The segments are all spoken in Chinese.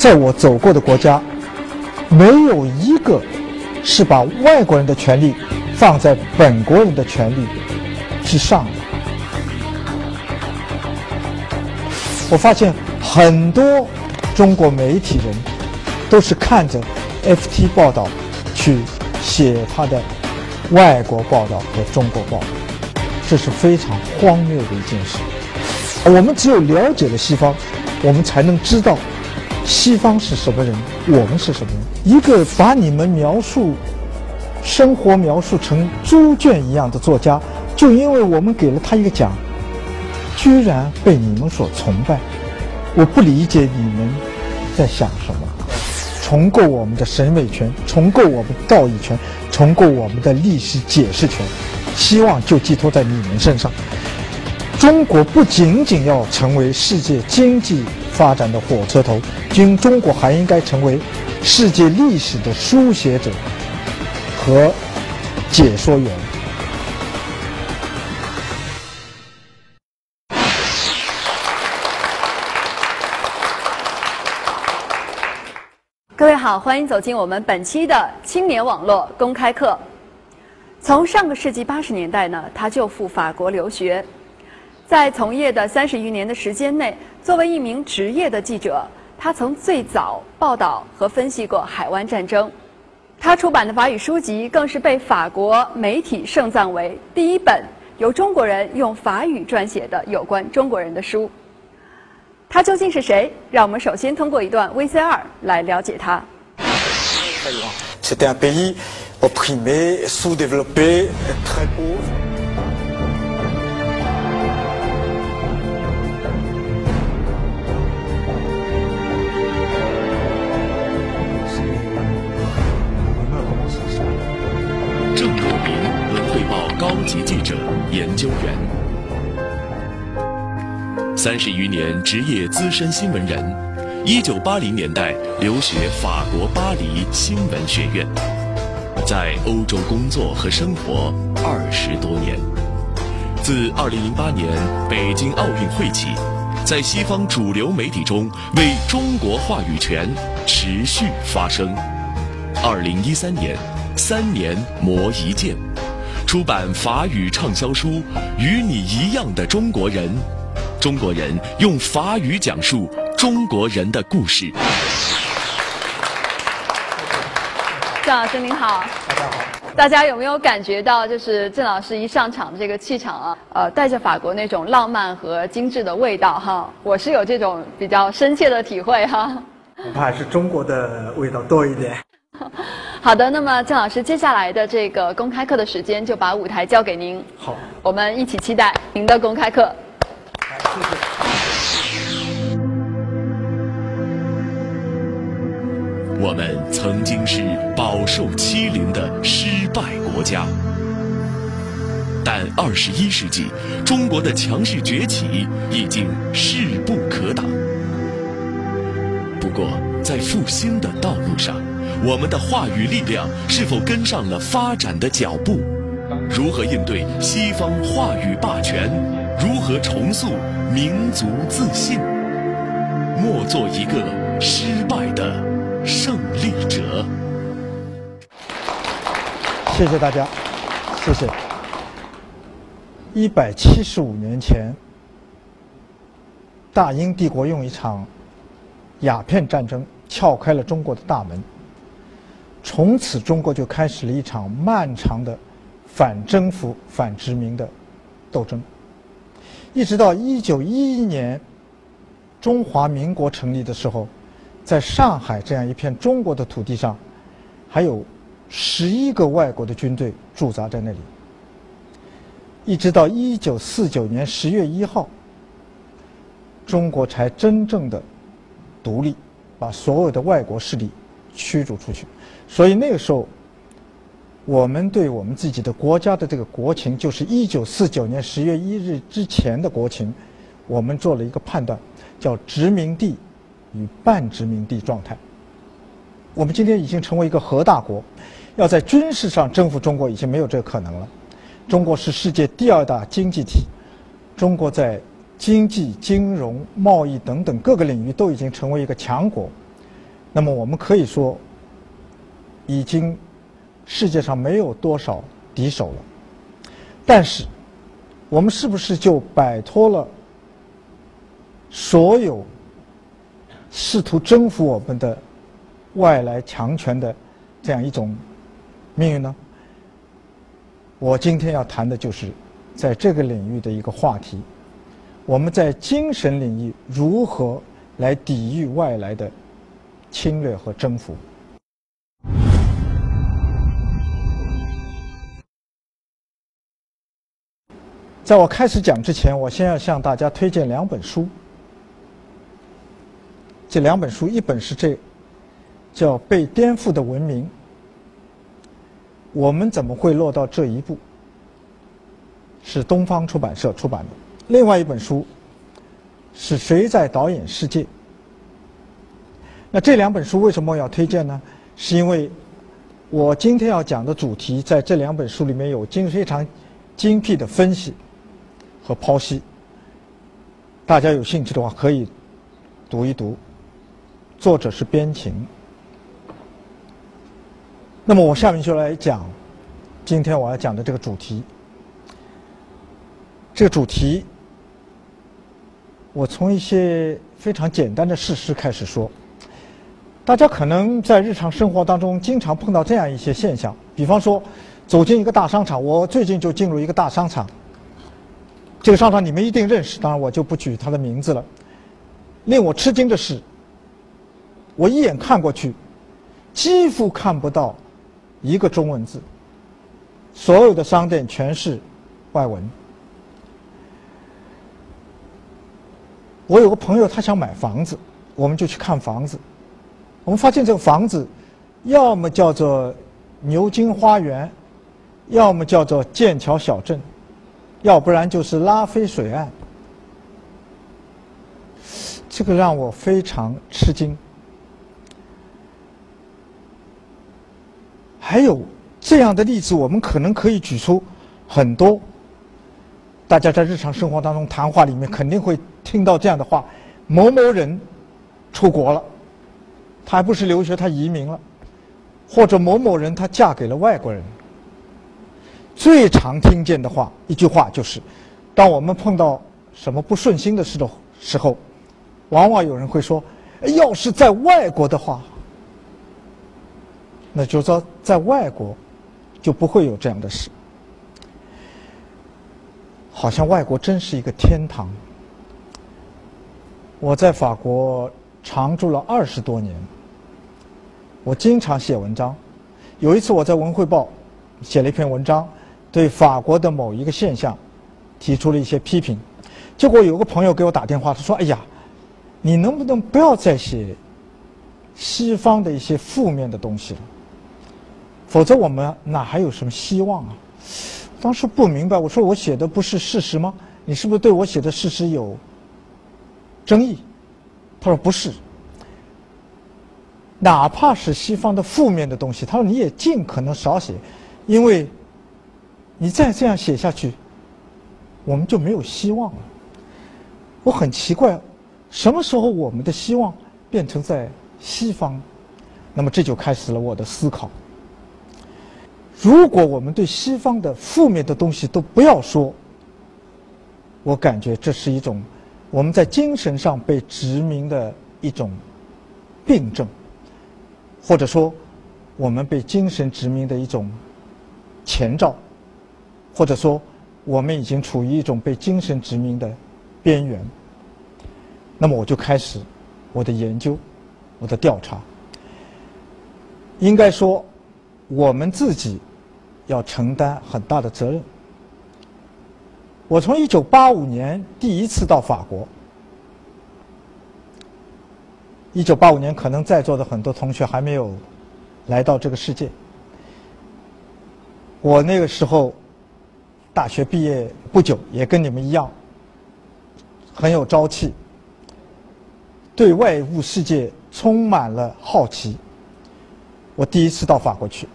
在我走过的国家，没有一个是把外国人的权利放在本国人的权利之上的。我发现很多中国媒体人都是看着 FT 报道去写他的外国报道和中国报道，这是非常荒谬的一件事。我们只有了解了西方，我们才能知道西方是什么人，我们是什么人。一个把你们描述生活描述成猪圈一样的作家，就因为我们给了他一个奖。居然被你们所崇拜，我不理解你们在想什么。重构我们的审美权，重构我们道义权，重构我们的历史解释权，希望就寄托在你们身上。中国不仅仅要成为世界经济发展的火车头，今中国还应该成为世界历史的书写者和解说员。各位好，欢迎走进我们本期的青年网络公开课。从上个世纪八十年代呢，他就赴法国留学，在从业的三十余年的时间内，作为一名职业的记者，他曾最早报道和分析过海湾战争。他出版的法语书籍更是被法国媒体盛赞为第一本由中国人用法语撰写的有关中国人的书。他究竟是谁？让我们首先通过一段 VCR 来了解他。三十余年职业资深新闻人，一九八零年代留学法国巴黎新闻学院，在欧洲工作和生活二十多年。自二零零八年北京奥运会起，在西方主流媒体中为中国话语权持续发声。二零一三年，三年磨一剑，出版法语畅销书《与你一样的中国人》。中国人用法语讲述中国人的故事。郑老师您好，大家好。大家有没有感觉到，就是郑老师一上场的这个气场啊，呃，带着法国那种浪漫和精致的味道哈？我是有这种比较深切的体会哈。恐怕还是中国的味道多一点。好的，那么郑老师接下来的这个公开课的时间，就把舞台交给您。好，我们一起期待您的公开课。我们曾经是饱受欺凌的失败国家，但二十一世纪，中国的强势崛起已经势不可挡。不过，在复兴的道路上，我们的话语力量是否跟上了发展的脚步？如何应对西方话语霸权？如何重塑民族自信？莫做一个失败的胜利者。谢谢大家，谢谢。一百七十五年前，大英帝国用一场鸦片战争撬开了中国的大门，从此中国就开始了一场漫长的反征服、反殖民的斗争。一直到一九一一年，中华民国成立的时候，在上海这样一片中国的土地上，还有十一个外国的军队驻扎在那里。一直到一九四九年十月一号，中国才真正的独立，把所有的外国势力驱逐出去。所以那个时候。我们对我们自己的国家的这个国情，就是一九四九年十月一日之前的国情，我们做了一个判断，叫殖民地与半殖民地状态。我们今天已经成为一个核大国，要在军事上征服中国已经没有这个可能了。中国是世界第二大经济体，中国在经济、金融、贸易等等各个领域都已经成为一个强国。那么我们可以说，已经世界上没有多少敌手了。但是，我们是不是就摆脱了所有试图征服我们的外来强权的这样一种命运呢？我今天要谈的就是在这个领域的一个话题：我们在精神领域如何来抵御外来的侵略和征服。在我开始讲之前，我先要向大家推荐两本书。这两本书，一本是这，叫《被颠覆的文明》，我们怎么会落到这一步？是东方出版社出版的。另外一本书是谁在导演世界？那这两本书为什么要推荐呢？是因为我今天要讲的主题在这两本书里面有经非常精辟的分析。和剖析，大家有兴趣的话可以读一读。作者是边晴。那么我下面就来讲今天我要讲的这个主题。这个主题，我从一些非常简单的事实开始说。大家可能在日常生活当中经常碰到这样一些现象，比方说走进一个大商场，我最近就进入一个大商场。这个商场你们一定认识，当然我就不举他的名字了。令我吃惊的是，我一眼看过去，几乎看不到一个中文字，所有的商店全是外文。我有个朋友，他想买房子，我们就去看房子。我们发现这个房子，要么叫做牛津花园，要么叫做剑桥小镇。要不然就是拉菲水岸，这个让我非常吃惊。还有这样的例子，我们可能可以举出很多。大家在日常生活当中谈话里面肯定会听到这样的话：某某人出国了，他还不是留学，他移民了；或者某某人他嫁给了外国人。最常听见的话，一句话就是：当我们碰到什么不顺心的事的时候，往往有人会说：“要是在外国的话，那就说在外国就不会有这样的事。”好像外国真是一个天堂。我在法国常住了二十多年，我经常写文章。有一次我在《文汇报》写了一篇文章。对法国的某一个现象提出了一些批评，结果有个朋友给我打电话，他说：“哎呀，你能不能不要再写西方的一些负面的东西了？否则我们哪还有什么希望啊？”当时不明白，我说：“我写的不是事实吗？你是不是对我写的事实有争议？”他说：“不是，哪怕是西方的负面的东西，他说你也尽可能少写，因为。”你再这样写下去，我们就没有希望了。我很奇怪，什么时候我们的希望变成在西方？那么这就开始了我的思考。如果我们对西方的负面的东西都不要说，我感觉这是一种我们在精神上被殖民的一种病症，或者说我们被精神殖民的一种前兆。或者说，我们已经处于一种被精神殖民的边缘。那么，我就开始我的研究，我的调查。应该说，我们自己要承担很大的责任。我从一九八五年第一次到法国。一九八五年，可能在座的很多同学还没有来到这个世界。我那个时候。大学毕业不久，也跟你们一样，很有朝气，对外物世界充满了好奇。我第一次到法国去，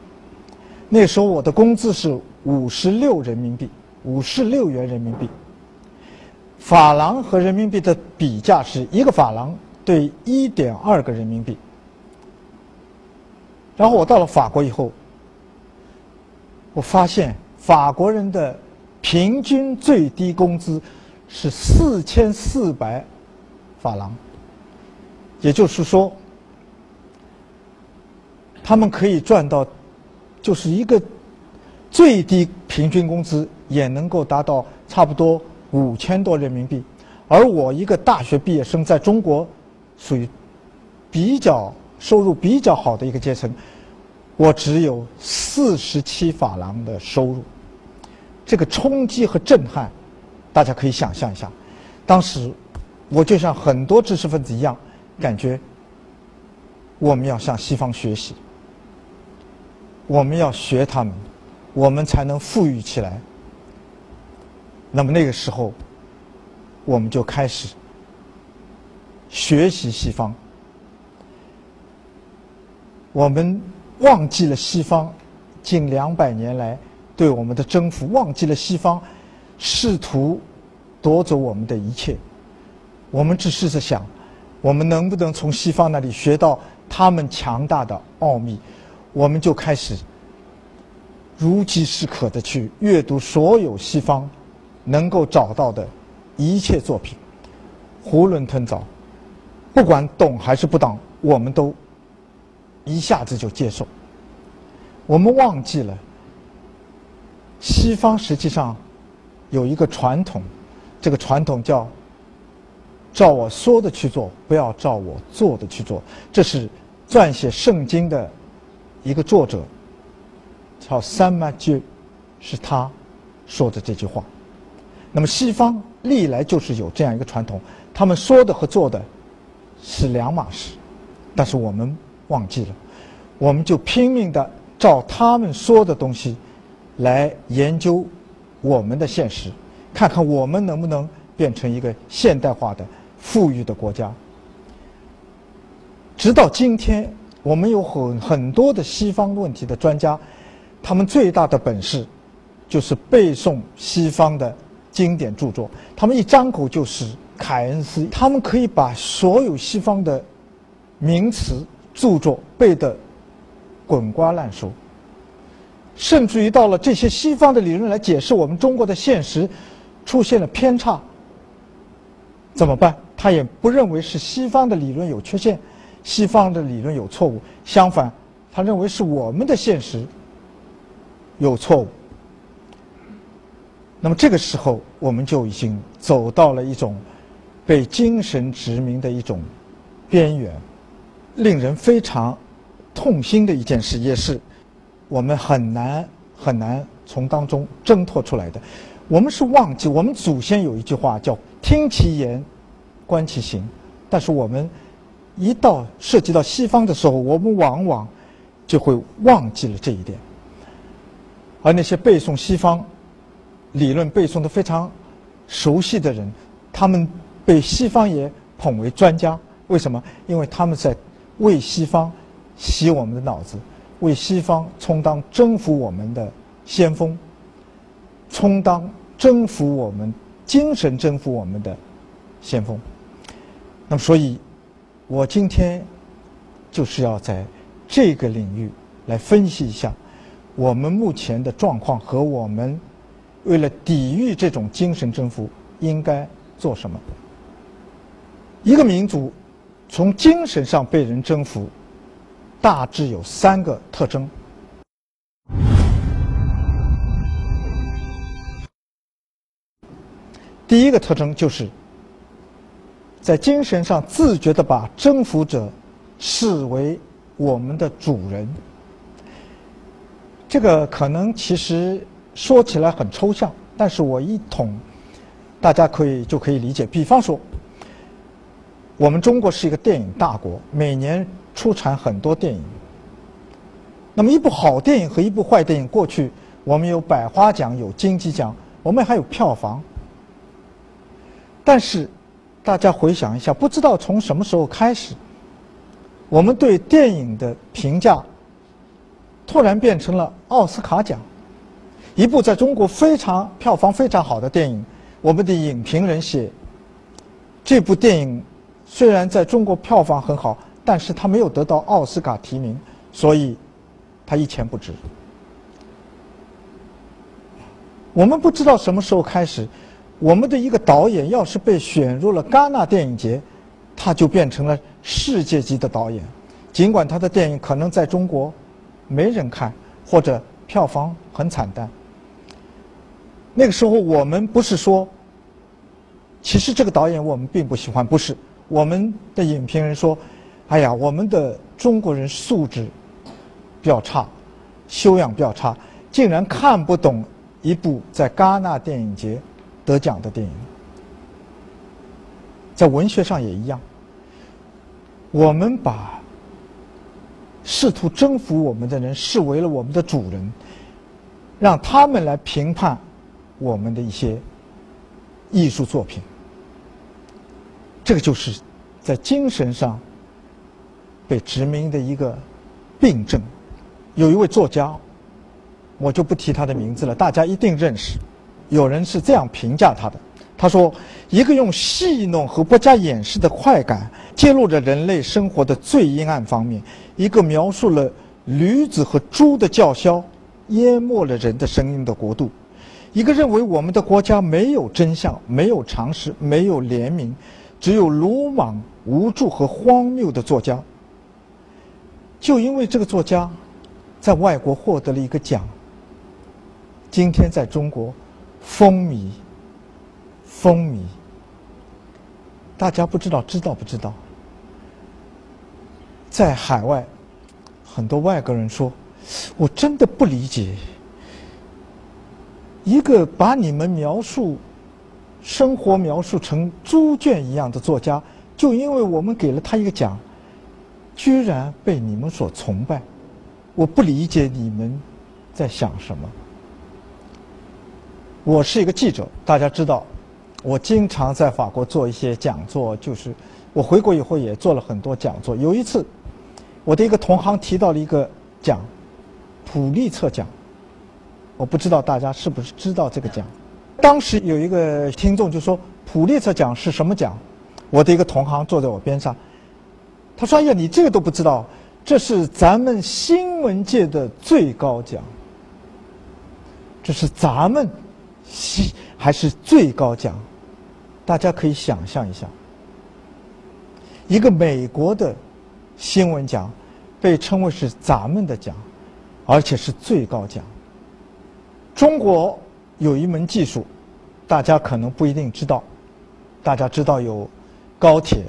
那时候我的工资是五十六人民币，五十六元人民币。法郎和人民币的比价是一个法郎对一点二个人民币，然后我到了法国以后，我发现法国人的平均最低工资是四千四百法郎，也就是说，他们可以赚到，就是一个最低平均工资也能够达到差不多五千多人民币，而我一个大学毕业生在中国属于比较。收入比较好的一个阶层，我只有四十七法郎的收入，这个冲击和震撼，大家可以想象一下。当时，我就像很多知识分子一样，感觉我们要向西方学习，我们要学他们，我们才能富裕起来。那么那个时候，我们就开始学习西方。我们忘记了西方近两百年来对我们的征服，忘记了西方试图夺走我们的一切。我们只是在想，我们能不能从西方那里学到他们强大的奥秘？我们就开始如饥似渴的去阅读所有西方能够找到的一切作品，囫囵吞枣，不管懂还是不懂，我们都。一下子就接受，我们忘记了，西方实际上有一个传统，这个传统叫“照我说的去做，不要照我做的去做”。这是撰写圣经的一个作者，叫三马居，是他说的这句话。那么西方历来就是有这样一个传统，他们说的和做的是两码事，但是我们。忘记了，我们就拼命的照他们说的东西来研究我们的现实，看看我们能不能变成一个现代化的、富裕的国家。直到今天，我们有很很多的西方问题的专家，他们最大的本事就是背诵西方的经典著作，他们一张口就是凯恩斯，他们可以把所有西方的名词。著作背得滚瓜烂熟，甚至于到了这些西方的理论来解释我们中国的现实出现了偏差，怎么办？他也不认为是西方的理论有缺陷，西方的理论有错误，相反，他认为是我们的现实有错误。那么这个时候，我们就已经走到了一种被精神殖民的一种边缘。令人非常痛心的一件事，也是我们很难很难从当中挣脱出来的。我们是忘记，我们祖先有一句话叫“听其言，观其行”，但是我们一到涉及到西方的时候，我们往往就会忘记了这一点。而那些背诵西方理论背诵的非常熟悉的人，他们被西方也捧为专家。为什么？因为他们在。为西方洗我们的脑子，为西方充当征服我们的先锋，充当征服我们精神征服我们的先锋。那么，所以，我今天就是要在这个领域来分析一下我们目前的状况和我们为了抵御这种精神征服应该做什么。一个民族。从精神上被人征服，大致有三个特征。第一个特征就是，在精神上自觉的把征服者视为我们的主人。这个可能其实说起来很抽象，但是我一统，大家可以就可以理解。比方说。我们中国是一个电影大国，每年出产很多电影。那么一部好电影和一部坏电影，过去我们有百花奖、有金鸡奖，我们还有票房。但是大家回想一下，不知道从什么时候开始，我们对电影的评价突然变成了奥斯卡奖。一部在中国非常票房非常好的电影，我们的影评人写这部电影。虽然在中国票房很好，但是他没有得到奥斯卡提名，所以他一钱不值。我们不知道什么时候开始，我们的一个导演要是被选入了戛纳电影节，他就变成了世界级的导演。尽管他的电影可能在中国没人看，或者票房很惨淡。那个时候，我们不是说，其实这个导演我们并不喜欢，不是。我们的影评人说：“哎呀，我们的中国人素质比较差，修养比较差，竟然看不懂。”一部在戛纳电影节得奖的电影，在文学上也一样。我们把试图征服我们的人视为了我们的主人，让他们来评判我们的一些艺术作品。这个就是在精神上被殖民的一个病症。有一位作家。我就不提他的名字了，大家一定认识。有人是这样评价他的：他说，一个用戏弄和不加掩饰的快感揭露着人类生活的最阴暗方面；一个描述了驴子和猪的叫嚣淹没了人的声音的国度；一个认为我们的国家没有真相、没有常识、没有怜悯，只有鲁莽、无助和荒谬的作家。就因为这个作家在外国获得了一个奖。今天在中国，风靡，风靡。大家不知道，知道不知道？在海外，很多外国人说：“我真的不理解，一个把你们描述生活描述成猪圈一样的作家，就因为我们给了他一个奖，居然被你们所崇拜。我不理解你们在想什么。”我是一个记者，大家知道，我经常在法国做一些讲座，就是我回国以后也做了很多讲座。有一次，我的一个同行提到了一个奖——普利策奖。我不知道大家是不是知道这个奖。当时有一个听众就说：“普利策奖是什么奖？”我的一个同行坐在我边上，他说：“哎呀，你这个都不知道，这是咱们新闻界的最高奖，这是咱们。”西还是最高奖，大家可以想象一下，一个美国的新闻奖被称为是咱们的奖，而且是最高奖。中国有一门技术，大家可能不一定知道，大家知道有高铁、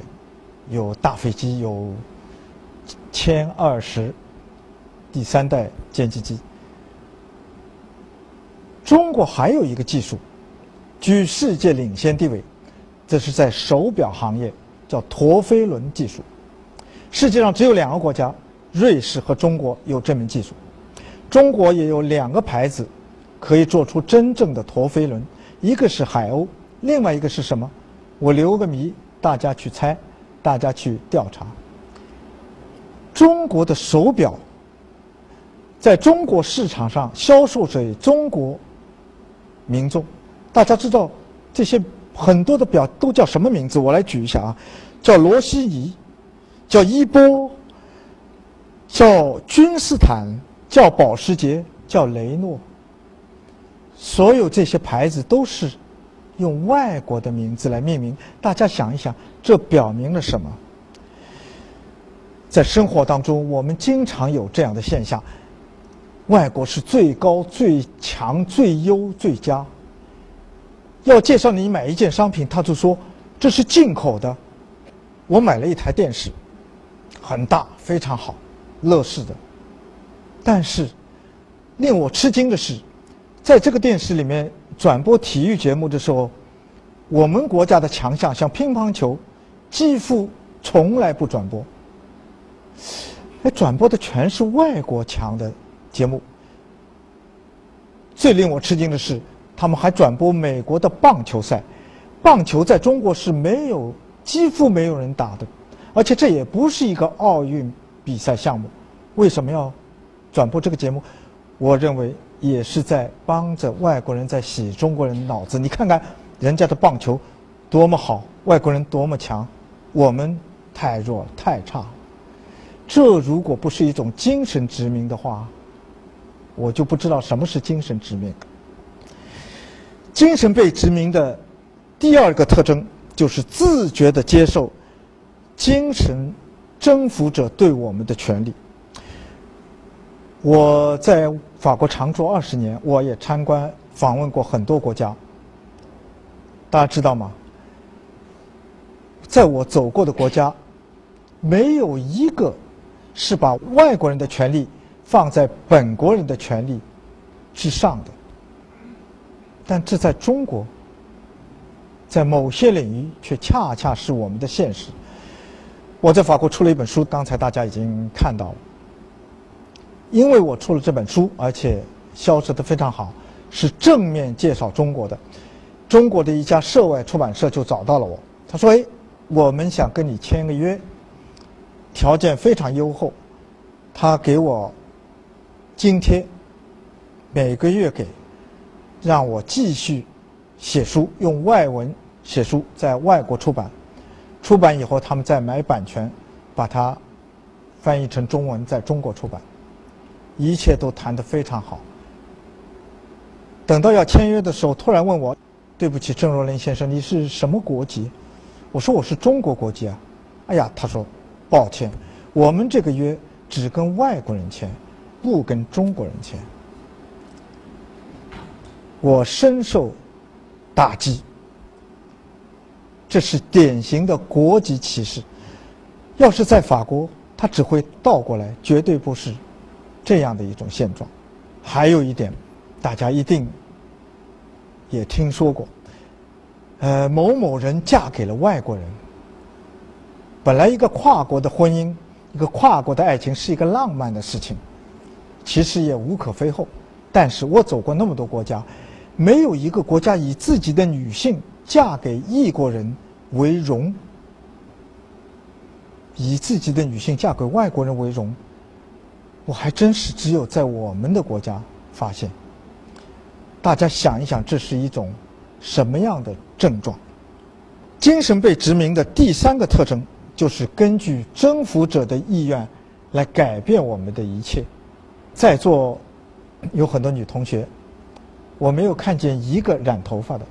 有大飞机、有歼二十第三代歼击机。中国还有一个技术，居世界领先地位，这是在手表行业，叫陀飞轮技术。世界上只有两个国家，瑞士和中国有这门技术。中国也有两个牌子，可以做出真正的陀飞轮，一个是海鸥，另外一个是什么？我留个谜，大家去猜，大家去调查。中国的手表，在中国市场上销售给中国。民众，大家知道这些很多的表都叫什么名字？我来举一下啊，叫罗西尼，叫伊波，叫君士坦，叫保时捷，叫雷诺。所有这些牌子都是用外国的名字来命名。大家想一想，这表明了什么？在生活当中，我们经常有这样的现象。外国是最高、最强、最优、最佳。要介绍你买一件商品，他就说这是进口的。我买了一台电视，很大，非常好，乐视的。但是令我吃惊的是，在这个电视里面转播体育节目的时候，我们国家的强项像乒乓球，几乎从来不转播。哎，转播的全是外国强的。节目最令我吃惊的是，他们还转播美国的棒球赛。棒球在中国是没有，几乎没有人打的，而且这也不是一个奥运比赛项目。为什么要转播这个节目？我认为也是在帮着外国人在洗中国人脑子。你看看人家的棒球多么好，外国人多么强，我们太弱太差。这如果不是一种精神殖民的话，我就不知道什么是精神殖民。精神被殖民的第二个特征就是自觉的接受精神征服者对我们的权利。我在法国常住二十年，我也参观访问过很多国家。大家知道吗？在我走过的国家，没有一个是把外国人的权利放在本国人的权利之上的。但这在中国，在某些领域却恰恰是我们的现实。我在法国出了一本书，刚才大家已经看到了。因为我出了这本书，而且销售的非常好，是正面介绍中国的。中国的一家涉外出版社就找到了我，他说：“哎，我们想跟你签个约，条件非常优厚，他给我津贴，每个月给，让我继续写书，用外文写书，在外国出版，出版以后他们再买版权，把它翻译成中文，在中国出版。”一切都谈得非常好。等到要签约的时候，突然问我：“对不起，郑若林先生，你是什么国籍？”我说：“我是中国国籍啊。”哎呀，他说：“抱歉，我们这个约只跟外国人签，不跟中国人签。”我深受打击。这是典型的国籍歧视。要是在法国，他只会倒过来，绝对不是。这样的一种现状，还有一点，大家一定也听说过，呃，某某人嫁给了外国人。本来一个跨国的婚姻，一个跨国的爱情是一个浪漫的事情，其实也无可非厚。但是我走过那么多国家，没有一个国家以自己的女性嫁给异国人为荣，以自己的女性嫁给外国人为荣。我还真是只有在我们的国家发现。大家想一想，这是一种什么样的症状？精神被殖民的第三个特征，就是根据征服者的意愿来改变我们的一切。在座有很多女同学，我没有看见一个染头发的，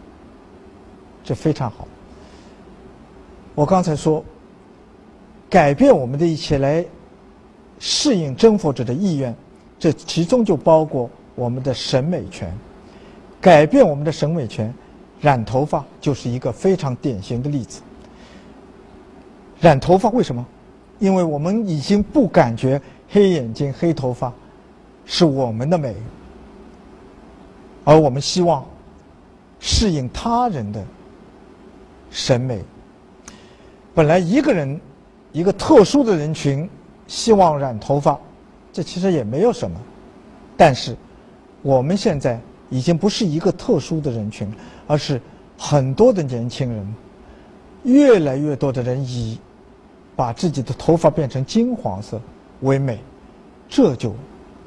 这非常好。我刚才说，改变我们的一切来。适应征服者的意愿，这其中就包括我们的审美权。改变我们的审美权，染头发就是一个非常典型的例子。染头发为什么？因为我们已经不感觉黑眼睛、黑头发是我们的美，而我们希望适应他人的审美。本来一个人，一个特殊的人群。希望染头发，这其实也没有什么。但是，我们现在已经不是一个特殊的人群，而是很多的年轻人，越来越多的人以把自己的头发变成金黄色为美，这就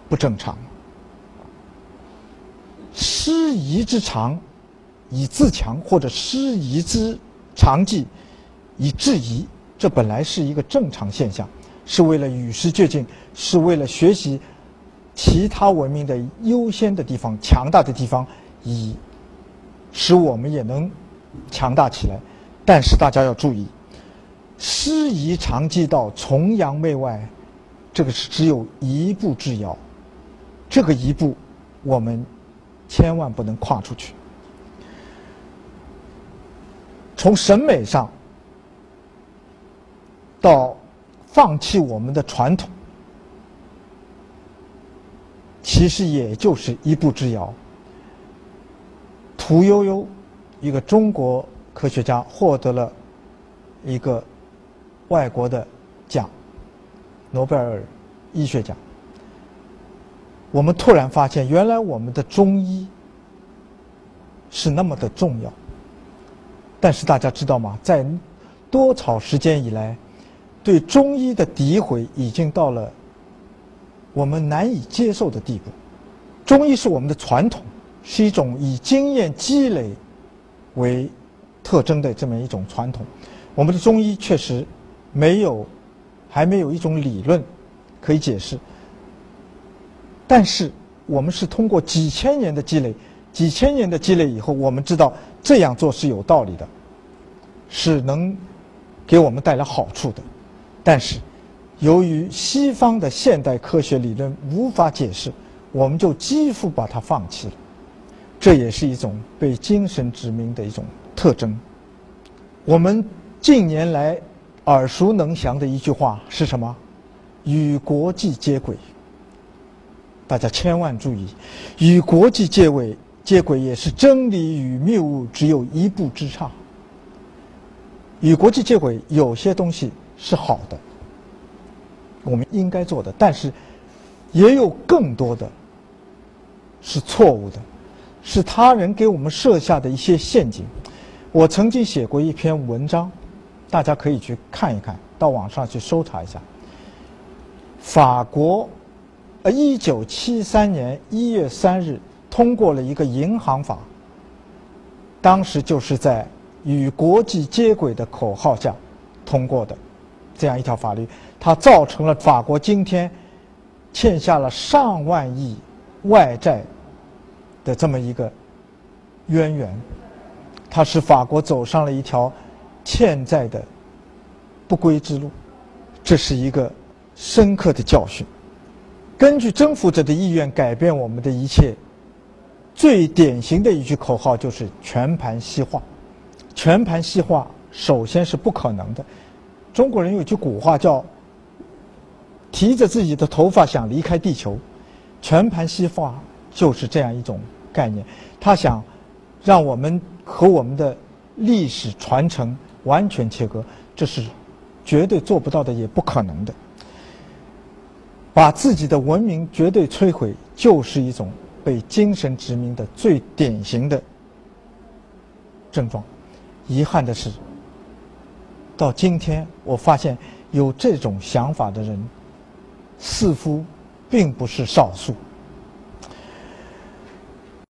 不正常。失仪之长以自强，或者失仪之长技以制夷，这本来是一个正常现象。是为了与时俱进，是为了学习其他文明的优先的地方、强大的地方，以使我们也能强大起来。但是大家要注意，师夷长技到崇洋媚外，这个是只有一步之遥。这个一步，我们千万不能跨出去。从审美上到。放弃我们的传统，其实也就是一步之遥。屠呦呦，一个中国科学家，获得了一个外国的奖——诺贝尔医学奖。我们突然发现，原来我们的中医是那么的重要。但是大家知道吗？在多少时间以来？对中医的诋毁已经到了我们难以接受的地步。中医是我们的传统，是一种以经验积累为特征的这么一种传统。我们的中医确实没有，还没有一种理论可以解释。但是我们是通过几千年的积累，几千年的积累以后，我们知道这样做是有道理的，是能给我们带来好处的。但是，由于西方的现代科学理论无法解释，我们就几乎把它放弃了。这也是一种被精神殖民的一种特征。我们近年来耳熟能详的一句话是什么？与国际接轨。大家千万注意，与国际接轨，接轨也是真理与谬误只有一步之差。与国际接轨，有些东西是好的，我们应该做的，但是也有更多的是错误的，是他人给我们设下的一些陷阱。我曾经写过一篇文章，大家可以去看一看，到网上去搜查一下。法国。呃，一九七三年一月三日通过了一个银行法，当时就是在与国际接轨的口号下通过的这样一条法律，它造成了法国今天欠下了上万亿外债的这么一个渊源，它使法国走上了一条欠债的不归之路，这是一个深刻的教训。根据征服者的意愿改变我们的一切，最典型的一句口号就是全盘西化。全盘西化首先是不可能的。中国人有句古话叫“提着自己的头发想离开地球”，全盘西化就是这样一种概念。他想让我们和我们的历史传承完全切割，这是绝对做不到的，也不可能的。把自己的文明绝对摧毁，就是一种被精神殖民的最典型的症状。遗憾的是，到今天我发现有这种想法的人似乎并不是少数。